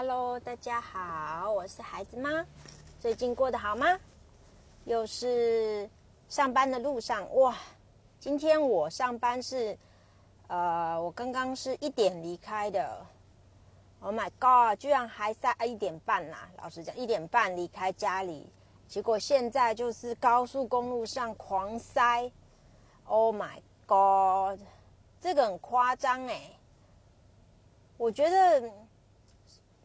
Hello，大家好，我是孩子妈。最近过得好吗？又是上班的路上哇！今天我上班是，呃，我刚刚是一点离开的。Oh my god！居然还在一点半啦！老实讲，一点半离开家里，结果现在就是高速公路上狂塞。Oh my god！这个很夸张哎，我觉得。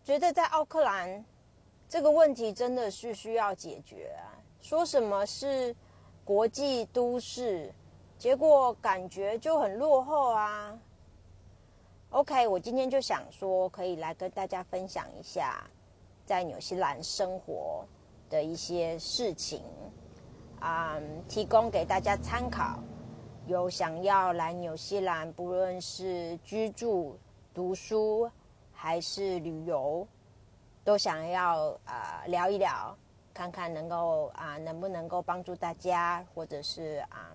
觉得在奥克兰这个问题真的是需要解决啊！说什么是国际都市，结果感觉就很落后啊。OK，我今天就想说，可以来跟大家分享一下在纽西兰生活的一些事情啊，提供给大家参考。有想要来纽西兰，不论是居住、读书。还是旅游，都想要啊聊一聊，看看能够啊能不能够帮助大家，或者是啊，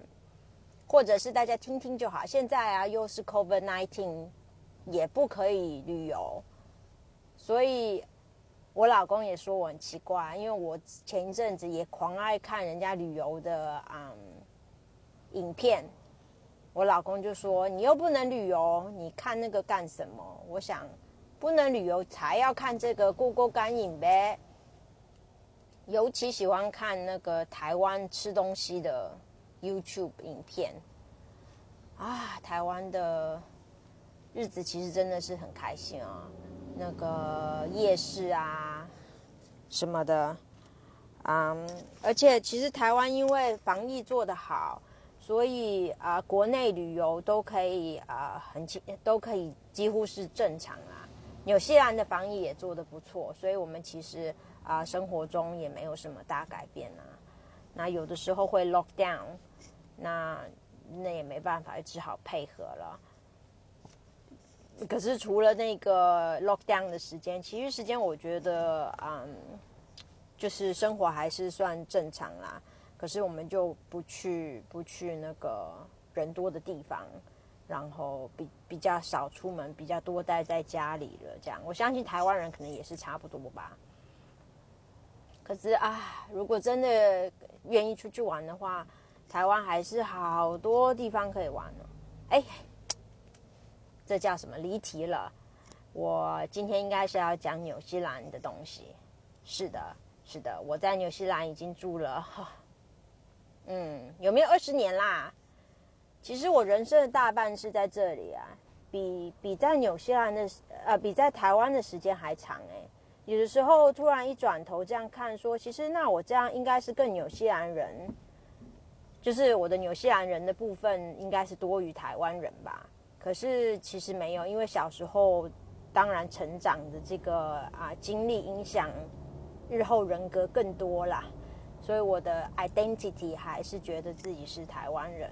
或者是大家听听就好。现在啊又是 COVID nineteen，也不可以旅游，所以我老公也说我很奇怪，因为我前一阵子也狂爱看人家旅游的啊影片，我老公就说你又不能旅游，你看那个干什么？我想。不能旅游才要看这个过过干瘾呗。尤其喜欢看那个台湾吃东西的 YouTube 影片啊，台湾的日子其实真的是很开心啊。那个夜市啊什么的，嗯，而且其实台湾因为防疫做得好，所以啊，国内旅游都可以啊，很轻都可以几乎是正常啊。纽西兰的防疫也做得不错，所以我们其实啊生活中也没有什么大改变啊。那有的时候会 lock down，那那也没办法，只好配合了。可是除了那个 lock down 的时间，其余时间我觉得嗯，就是生活还是算正常啦。可是我们就不去不去那个人多的地方。然后比比较少出门，比较多待在家里了。这样，我相信台湾人可能也是差不多吧。可是啊，如果真的愿意出去玩的话，台湾还是好多地方可以玩呢。哎，这叫什么离题了？我今天应该是要讲纽西兰的东西。是的，是的，我在纽西兰已经住了，嗯，有没有二十年啦？其实我人生的大半是在这里啊，比比在纽西兰的呃，比在台湾的时间还长哎。有的时候突然一转头这样看，说其实那我这样应该是更纽西兰人，就是我的纽西兰人的部分应该是多于台湾人吧。可是其实没有，因为小时候当然成长的这个啊经历影响日后人格更多啦，所以我的 identity 还是觉得自己是台湾人。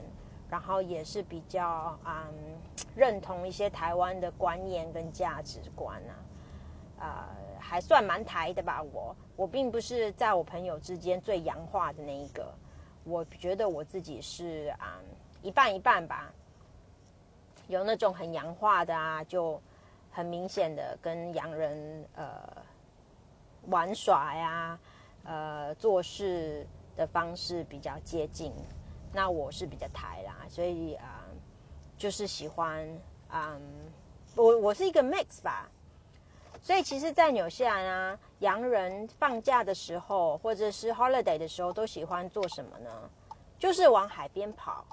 然后也是比较嗯认同一些台湾的观念跟价值观啊，呃还算蛮台的吧。我我并不是在我朋友之间最洋化的那一个，我觉得我自己是啊一半一半吧。有那种很洋化的啊，就很明显的跟洋人呃玩耍呀，呃做事的方式比较接近。那我是比较台啦，所以啊，就是喜欢嗯，我我是一个 mix 吧，所以其实，在纽西兰啊，洋人放假的时候或者是 holiday 的时候，都喜欢做什么呢？就是往海边跑。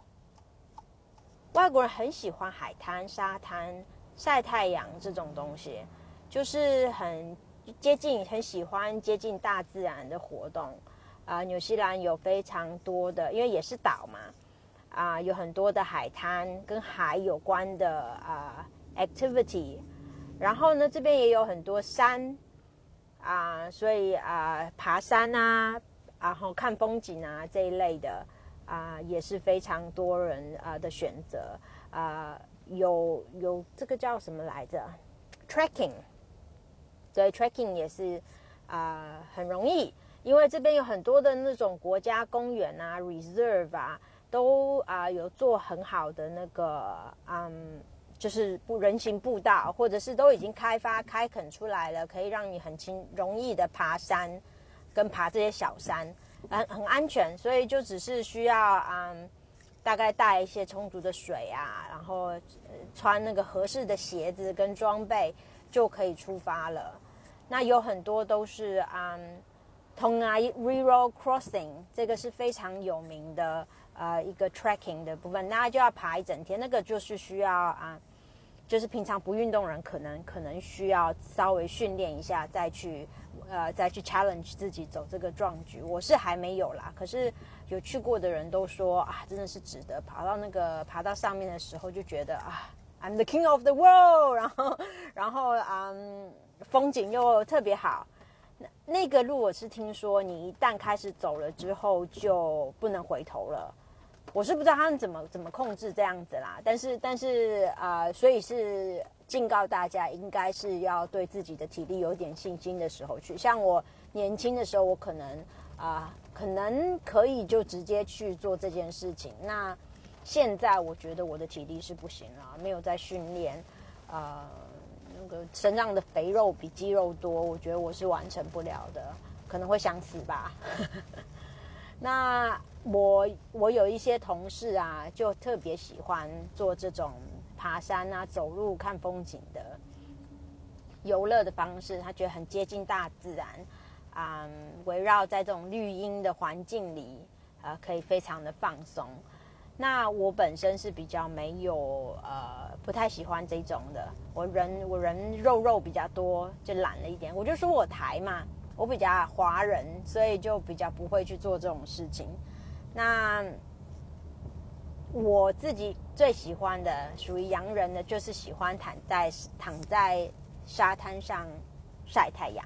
外国人很喜欢海滩、沙滩、晒太阳这种东西，就是很接近，很喜欢接近大自然的活动。啊，纽西兰有非常多的，因为也是岛嘛，啊，有很多的海滩跟海有关的啊 activity，然后呢，这边也有很多山，啊，所以啊，爬山啊，然后看风景啊这一类的啊，也是非常多人啊的选择啊，有有这个叫什么来着？trekking，所以 trekking 也是啊很容易。因为这边有很多的那种国家公园啊，reserve 啊，都啊有做很好的那个嗯就是不人行步道，或者是都已经开发开垦出来了，可以让你很轻容易的爬山，跟爬这些小山，很很安全，所以就只是需要嗯，大概带一些充足的水啊，然后穿那个合适的鞋子跟装备就可以出发了。那有很多都是嗯，Tonga River Crossing，这个是非常有名的呃一个 trekking 的部分，那就要爬一整天，那个就是需要啊。就是平常不运动人，可能可能需要稍微训练一下，再去呃再去 challenge 自己走这个壮举。我是还没有啦，可是有去过的人都说啊，真的是值得。爬到那个爬到上面的时候，就觉得啊，I'm the king of the world，然后然后嗯，风景又特别好。那那个路我是听说，你一旦开始走了之后，就不能回头了。我是不知道他们怎么怎么控制这样子啦，但是但是啊，所以是警告大家，应该是要对自己的体力有点信心的时候去。像我年轻的时候，我可能啊，可能可以就直接去做这件事情。那现在我觉得我的体力是不行了，没有在训练，啊，那个身上的肥肉比肌肉多，我觉得我是完成不了的，可能会想死吧。那。我我有一些同事啊，就特别喜欢做这种爬山啊、走路看风景的游乐的方式，他觉得很接近大自然，啊，围绕在这种绿荫的环境里，呃，可以非常的放松。那我本身是比较没有呃，不太喜欢这种的。我人我人肉肉比较多，就懒了一点。我就说我台嘛，我比较华人，所以就比较不会去做这种事情。那我自己最喜欢的，属于洋人的，就是喜欢躺在躺在沙滩上晒太阳。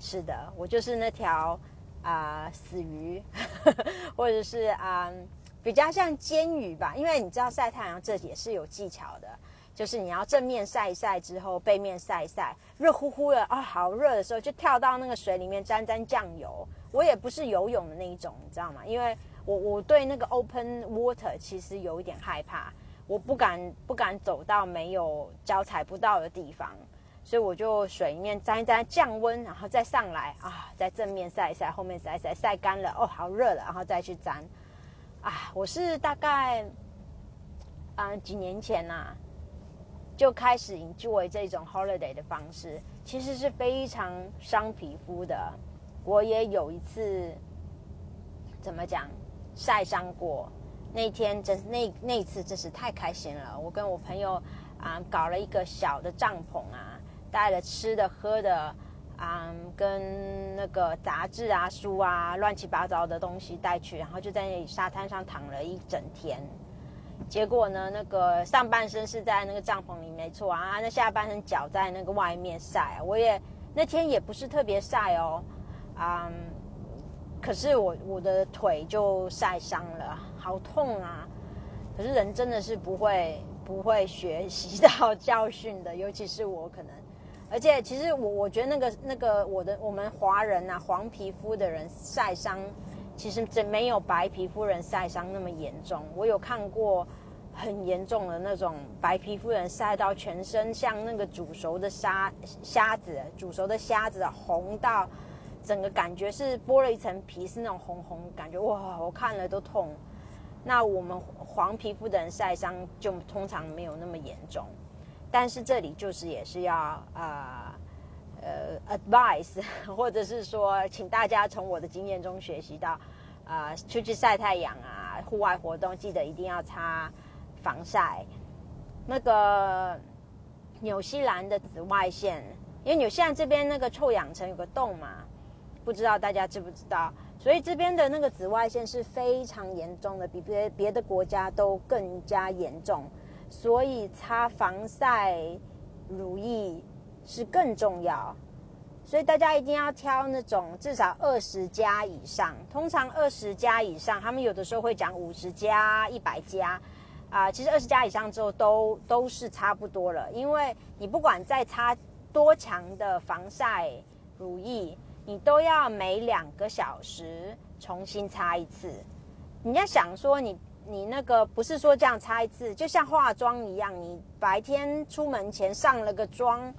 是的，我就是那条啊死鱼，或者是啊比较像煎鱼吧。因为你知道晒太阳这也是有技巧的，就是你要正面晒一晒之后，背面晒一晒，热乎乎的啊，好热的时候就跳到那个水里面沾沾酱油。我也不是游泳的那一种，你知道吗？因为我我对那个 open water 其实有一点害怕，我不敢不敢走到没有脚踩不到的地方，所以我就水里面沾一沾降温，然后再上来啊，在正面晒一晒，后面晒一晒，晒干了哦，好热了，然后再去沾。啊，我是大概啊几年前呐就开始 enjoy 这种 holiday 的方式，其实是非常伤皮肤的。我也有一次怎么讲？晒伤过，那天真那那次真是太开心了。我跟我朋友啊搞了一个小的帐篷啊，带了吃的喝的嗯，跟那个杂志啊书啊乱七八糟的东西带去，然后就在那里沙滩上躺了一整天。结果呢，那个上半身是在那个帐篷里没错啊，那下半身脚在那个外面晒。我也那天也不是特别晒哦，啊。可是我我的腿就晒伤了，好痛啊！可是人真的是不会不会学习到教训的，尤其是我可能，而且其实我我觉得那个那个我的我们华人啊，黄皮肤的人晒伤，其实这没有白皮肤人晒伤那么严重。我有看过很严重的那种白皮肤人晒到全身像那个煮熟的虾虾子，煮熟的虾子红到。整个感觉是剥了一层皮，是那种红红感觉，哇！我看了都痛。那我们黄皮肤的人晒伤就通常没有那么严重，但是这里就是也是要啊呃 advice，或者是说请大家从我的经验中学习到啊出去晒太阳啊，户外活动记得一定要擦防晒。那个纽西兰的紫外线，因为纽西兰这边那个臭氧层有个洞嘛。不知道大家知不知道，所以这边的那个紫外线是非常严重的，比别别的国家都更加严重，所以擦防晒乳液是更重要。所以大家一定要挑那种至少二十加以上，通常二十加以上，他们有的时候会讲五十加、一百加，啊，其实二十加以上之后都都是差不多了，因为你不管再擦多强的防晒乳液。你都要每两个小时重新擦一次。你要想说，你你那个不是说这样擦一次，就像化妆一样，你白天出门前上了个妆，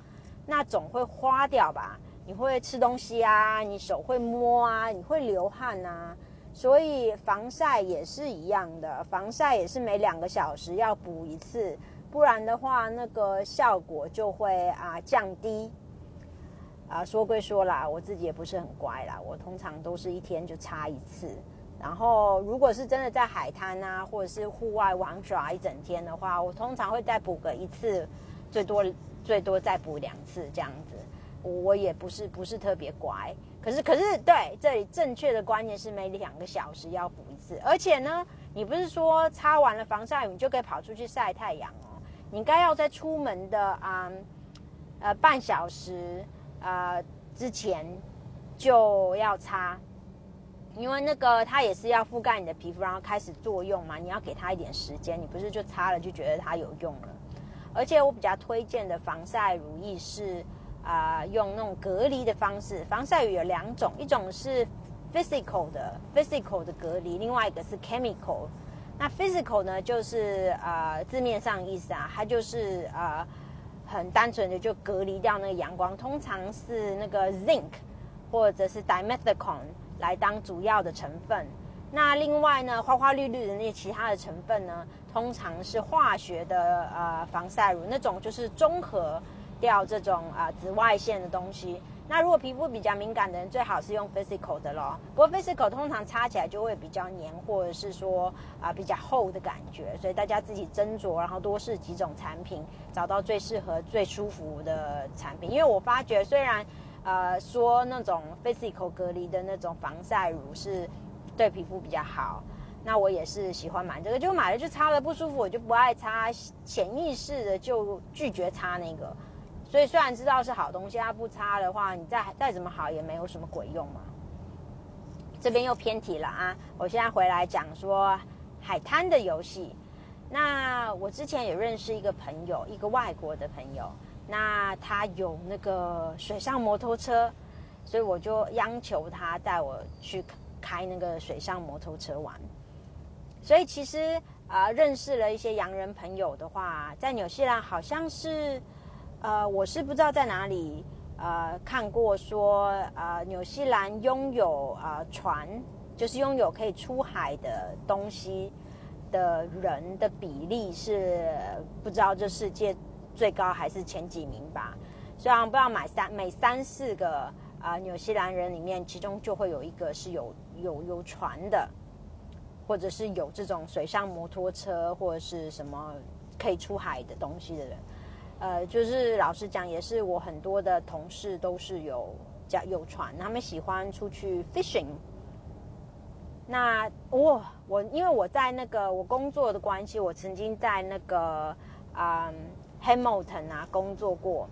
那总会花掉吧？你会吃东西啊，你手会摸啊，你会流汗啊，所以防晒也是一样的，防晒也是每两个小时要补一次，不然的话那个效果就会啊降低。啊，说归说啦，我自己也不是很乖啦，我通常都是一天就擦一次。然后，如果是真的在海滩啊，或者是户外玩耍一整天的话，我通常会再补个一次，最多最多再补两次这样子。我也不是不是特别乖，可是可是对这里正确的观念是每两个小时要补一次，而且呢，你不是说擦完了防晒乳你就可以跑出去晒太阳哦，你该要在出门的啊呃半小时啊之前就要擦。因为那个它也是要覆盖你的皮肤，然后开始作用嘛，你要给它一点时间，你不是就擦了就觉得它有用了。而且我比较推荐的防晒乳液是啊，用那种隔离的方式。防晒乳有两种，一种是 physical 的 physical 的隔离，另外一个是 chemical。那 physical 呢，就是啊字面上意思啊，它就是啊很单纯的就隔离掉那个阳光，通常是那个 zinc 或者是 dimethicone。来当主要的成分，那另外呢，花花绿绿的那些其他的成分呢，通常是化学的呃防晒乳，那种就是中和掉这种啊紫外线的东西。那如果皮肤比较敏感的人，最好是用 physical 的咯。不过 physical 通常擦起来就会比较黏，或者是说啊比较厚的感觉，所以大家自己斟酌，然后多试几种产品，找到最适合、最舒服的产品。因为我发觉虽然。呃，说那种 physical 隔离的那种防晒乳是对皮肤比较好，那我也是喜欢买这个，就买了就擦了不舒服，我就不爱擦，潜意识的就拒绝擦那个。所以虽然知道是好东西，它不擦的话，你再再怎么好也没有什么鬼用嘛。这边又偏题了啊！我现在回来讲说海滩的游戏。那我之前也认识一个朋友，一个外国的朋友。那他有那个水上摩托车，所以我就央求他带我去开那个水上摩托车玩。所以其实啊，认识了一些洋人朋友的话，在纽西兰好像是，呃，我是不知道在哪里呃看过说，呃，纽西兰拥有啊船，就是拥有可以出海的东西的人的比例是不知道这世界。最高还是前几名吧，虽然不知道买三每三四个啊纽西兰人里面，其中就会有一个是有有有船的，或者是有这种水上摩托车或者是什么可以出海的东西的人，呃，就是老实讲，也是我很多的同事都是有叫有船，他们喜欢出去 fishing。那我我因为我在那个我工作的关系，我曾经在那个啊。Hamilton 啊，工作过，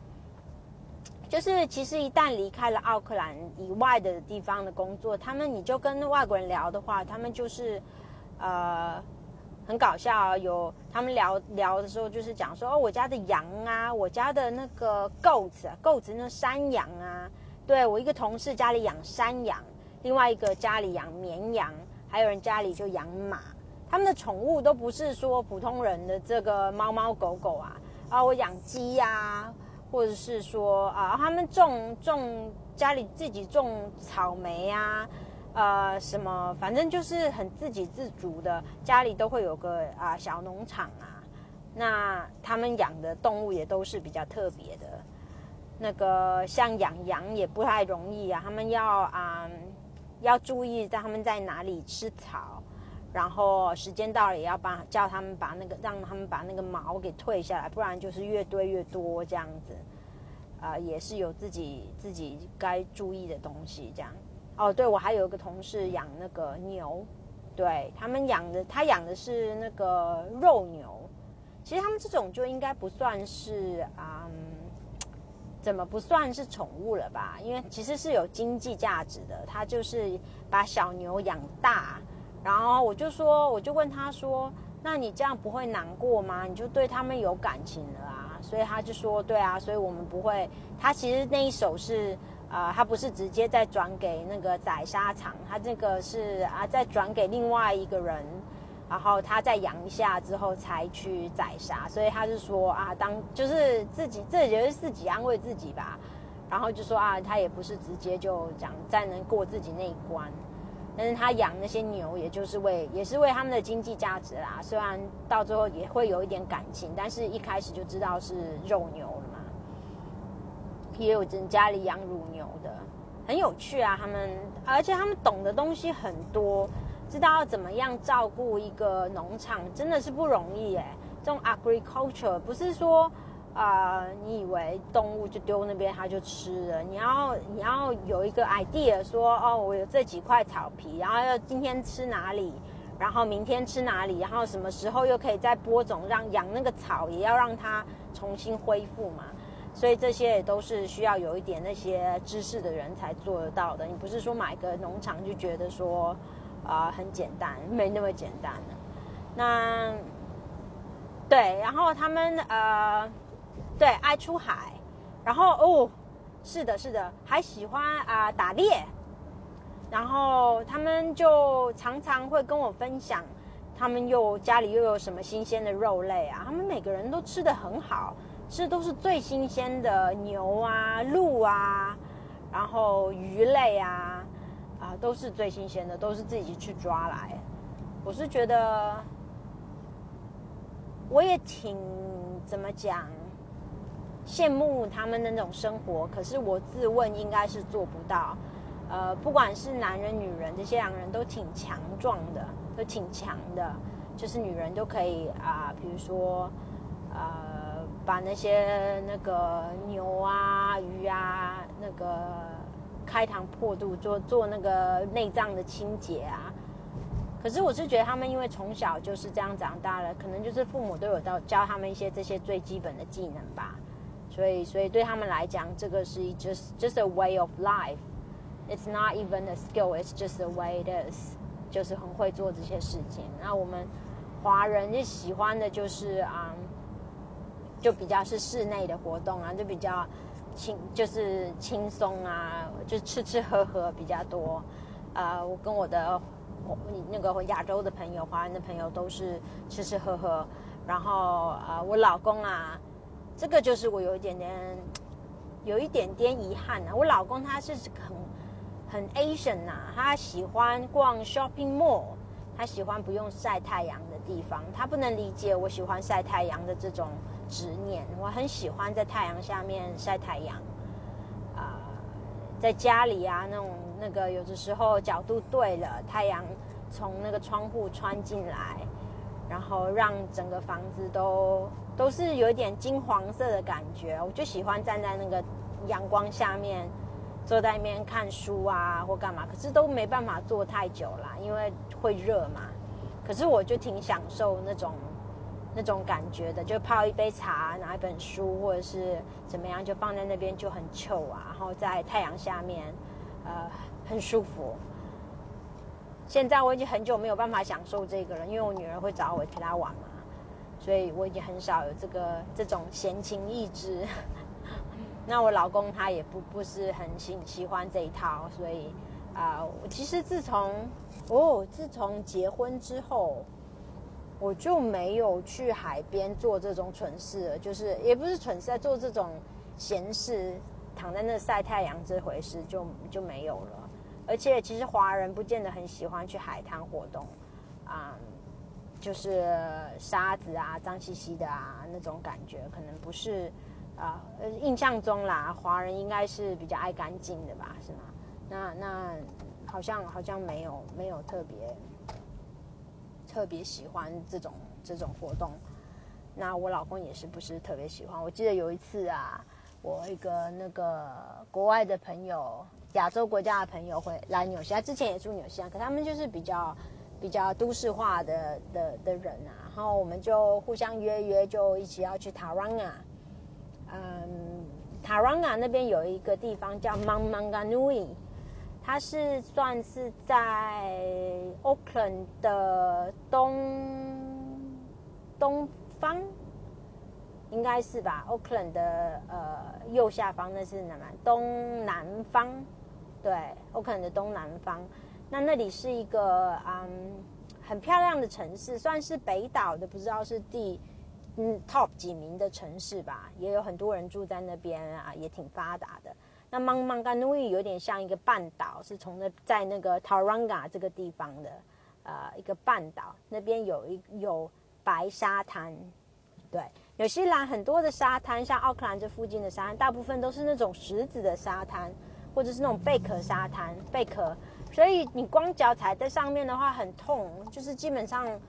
就是其实一旦离开了奥克兰以外的地方的工作，他们你就跟外国人聊的话，他们就是呃很搞笑啊，有他们聊聊的时候就是讲说哦，我家的羊啊，我家的那个 goats，goats 那山羊啊，对我一个同事家里养山羊，另外一个家里养绵羊，还有人家里就养马，他们的宠物都不是说普通人的这个猫猫狗狗啊。啊，我养鸡呀，或者是说啊，他们种种家里自己种草莓呀，呃，什么，反正就是很自给自足的，家里都会有个啊小农场啊。那他们养的动物也都是比较特别的，那个像养羊也不太容易啊，他们要啊要注意在他们在哪里吃草。然后时间到了，也要把叫他们把那个让他们把那个毛给退下来，不然就是越堆越多这样子，啊，也是有自己自己该注意的东西这样。哦，对，我还有一个同事养那个牛，对他们养的，他养的是那个肉牛。其实他们这种就应该不算是啊，怎么不算是宠物了吧？因为其实是有经济价值的，他就是把小牛养大。然后我就说，我就问他说：“那你这样不会难过吗？你就对他们有感情了啊？”所以他就说：“对啊，所以我们不会。他其实那一手是啊，他不是直接再转给那个宰杀场，他这个是啊，再转给另外一个人然后他再养一下之后才去宰杀，所以他是说啊，当就是自己这也是自己安慰自己吧，然后就说啊，他也不是直接就讲再能过自己那一关，但是他养那些牛，也就是为也是为他们的经济价值啦，虽然到最后也会有一点感情，但是一开始就知道是肉牛了嘛，也有人家里养乳牛的，很有趣啊，他们而且他们懂的东西很多。知道怎么样照顾一个农场，真的是不容易哎。这种 agriculture 不是说啊，你以为动物就丢那边它就吃了，你要你要有一个 idea，说哦，我有这几块草皮，然后要今天吃哪里，然后明天吃哪里，然后什么时候又可以再播种，让养那个草也要让它重新恢复嘛。所以这些也都是需要有一点那些知识的人才做得到的。你不是说买个农场就觉得说。啊，很简单，没那么简单。那对，然后他们呃，对，爱出海，然后哦，是的，是的，还喜欢啊打猎。然后他们就常常会跟我分享，他们又家里又有什么新鲜的肉类啊？他们每个人都吃的很好，吃都是最新鲜的牛啊、鹿啊，然后鱼类啊。啊，都是最新鲜的，都是自己去抓来。我是觉得，我也挺怎么讲，羡慕他们的那种生活。可是我自问，应该是做不到。呃，不管是男人、女人，这些两人都挺强壮的，都挺强的。就是女人都可以啊，比如说，呃，把那些那个牛啊、鱼啊，那个。开膛破肚做做那个内脏的清洁啊，可是我是觉得他们因为从小就是这样长大了，可能就是父母都有教教他们一些这些最基本的技能吧，所以所以对他们来讲，这个是 just just a way of life. It's not even a skill. It's just a way it is. 就是很会做这些事情。那我们华人就喜欢的就是啊，就比较是室内的活动啊，就比较。轻就是轻松啊，就吃吃喝喝比较多。啊，我跟我的那个亚洲的朋友、华人的朋友都是吃吃喝喝。然后啊，我老公啊，这个就是我有一点点有一点点遗憾啊。我老公他是很很 Asian 呐，他喜欢逛 shopping mall，他喜欢不用晒太阳的地方，他不能理解我喜欢晒太阳的这种。执念，我很喜欢在太阳下面晒太阳，啊，在家里啊，那种那个有的时候角度对了，太阳从那个窗户穿进来，然后让整个房子都都是有一点金黄色的感觉，我就喜欢站在那个阳光下面，坐在那边看书啊或干嘛，可是都没办法坐太久啦，因为会热嘛。可是我就挺享受那种。那种感觉的，就泡一杯茶，拿一本书，或者是怎么样，就放在那边就很糗啊，然后在太阳下面，呃，很舒服。现在我已经很久没有办法享受这个了，因为我女儿会找我陪她玩嘛，所以我已经很少有这个这种闲情逸致。那我老公他也不不是很喜喜欢这一套，所以啊，其实自从哦，自从结婚之后。我就没有去海边做这种蠢事了，就是也不是蠢事，在做这种闲事，躺在那晒太阳这回事就就没有了。而且其实华人不见得很喜欢去海滩活动，啊，就是沙子啊、脏兮兮的啊那种感觉，可能不是啊，印象中啦，华人应该是比较爱干净的吧，是吗？那那好像好像没有没有特别。特别喜欢这种这种活动，那我老公也是不是特别喜欢？我记得有一次啊，我一个那个国外的朋友，亚洲国家的朋友会来纽西兰，之前也住纽西兰，可他们就是比较比较都市化的的的人啊，然后我们就互相约约，就一起要去塔朗啊，嗯，塔朗啊那边有一个地方叫 Mount Maunganui。它是算是在 Auckland 的东东方，应该是吧？Auckland 的呃右下方那是哪南东南方，对，Auckland 的东南方。那那里是一个嗯很漂亮的城市，算是北岛的，不知道是第嗯 top 几名的城市吧，也有很多人住在那边啊，也挺发达的。那 Mang Manganui 有点像一个半岛，是从那在那个 Tauranga 这个地方的呃一个半岛，那边有一有白沙滩，对，纽西兰很多的沙滩，像奥克兰这附近的沙滩，大部分都是那种石子的沙滩，或者是那种贝壳沙滩，贝壳。所以你光脚踩在上面的话很痛，就是基本上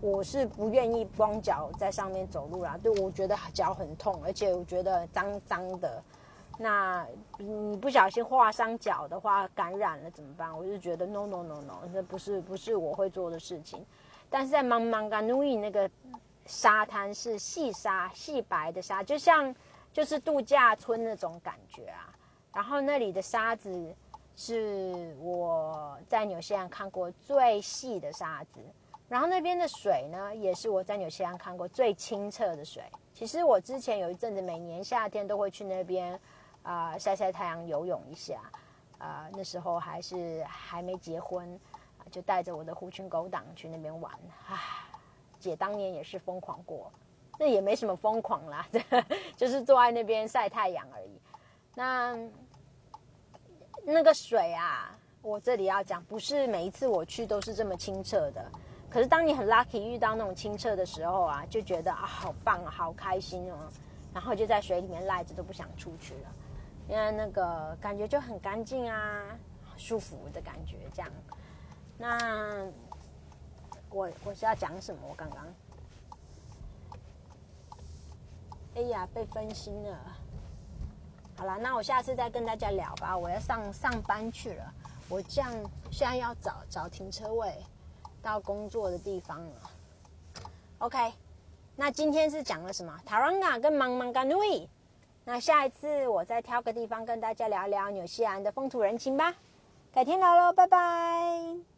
我是不愿意光脚在上面走路啦，对我觉得脚很痛，而且我觉得脏脏的。那你不小心划伤脚的话，感染了怎么办？我就觉得 no no no no，这不是不是我会做的事情。但是在 Manganui 那个沙滩是细沙细白的沙，就像就是度假村那种感觉啊。然后那里的沙子。是我在纽西兰看过最细的沙子，然后那边的水呢，也是我在纽西兰看过最清澈的水。其实我之前有一阵子，每年夏天都会去那边啊晒晒太阳、游泳一下。啊，那时候还是还没结婚，就带着我的狐群狗党去那边玩。啊，姐当年也是疯狂过，那也没什么疯狂啦，就是坐在那边晒太阳而已。那。那个水啊，我这里要讲，不是每一次我去都是这么清澈的。可是当你很 lucky 遇到那种清澈的时候啊，就觉得啊好棒啊，好开心哦，然后就在水里面赖着都不想出去了，因为那个感觉就很干净啊，舒服的感觉这样。那我我是要讲什么？我刚刚，哎呀，被分心了。好了，那我下次再跟大家聊吧。我要上上班去了，我这样现在要找找停车位到工作的地方了。OK，那今天是讲了什么？Taronga 跟 Manganui。那下一次我再挑个地方跟大家聊聊纽西兰的风土人情吧。改天聊喽，拜拜。